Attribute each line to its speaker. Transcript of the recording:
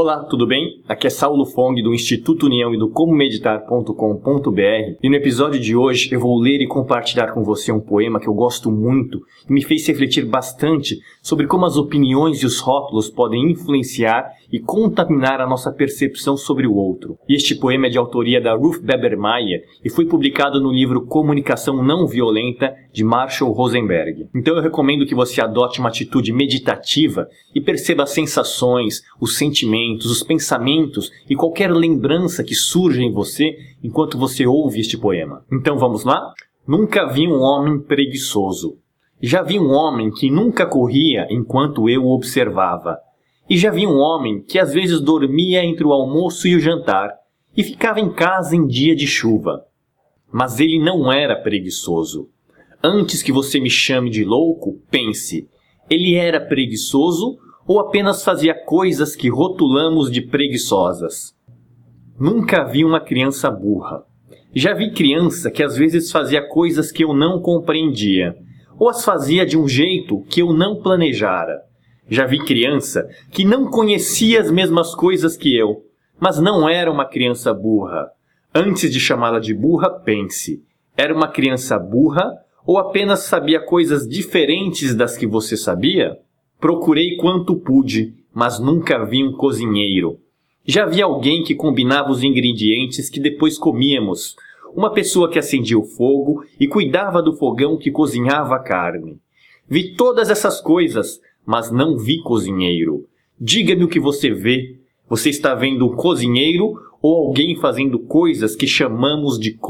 Speaker 1: Olá, tudo bem? Aqui é Saulo Fong do Instituto União e do comomeditar.com.br e no episódio de hoje eu vou ler e compartilhar com você um poema que eu gosto muito e me fez refletir bastante sobre como as opiniões e os rótulos podem influenciar e contaminar a nossa percepção sobre o outro. Este poema é de autoria da Ruth Bebermeier e foi publicado no livro Comunicação Não Violenta de Marshall Rosenberg. Então eu recomendo que você adote uma atitude meditativa e perceba as sensações, os sentimentos sentimentos, os pensamentos e qualquer lembrança que surja em você enquanto você ouve este poema. Então vamos lá? Nunca vi um homem preguiçoso. Já vi um homem que nunca corria enquanto eu o observava. E já vi um homem que às vezes dormia entre o almoço e o jantar e ficava em casa em dia de chuva. Mas ele não era preguiçoso. Antes que você me chame de louco, pense: ele era preguiçoso ou apenas fazia coisas que rotulamos de preguiçosas. Nunca vi uma criança burra. Já vi criança que às vezes fazia coisas que eu não compreendia, ou as fazia de um jeito que eu não planejara. Já vi criança que não conhecia as mesmas coisas que eu, mas não era uma criança burra. Antes de chamá-la de burra, pense: era uma criança burra ou apenas sabia coisas diferentes das que você sabia? Procurei quanto pude, mas nunca vi um cozinheiro. Já vi alguém que combinava os ingredientes que depois comíamos, uma pessoa que acendia o fogo e cuidava do fogão que cozinhava a carne. Vi todas essas coisas, mas não vi cozinheiro. Diga-me o que você vê. Você está vendo um cozinheiro ou alguém fazendo coisas que chamamos de cozinheiro?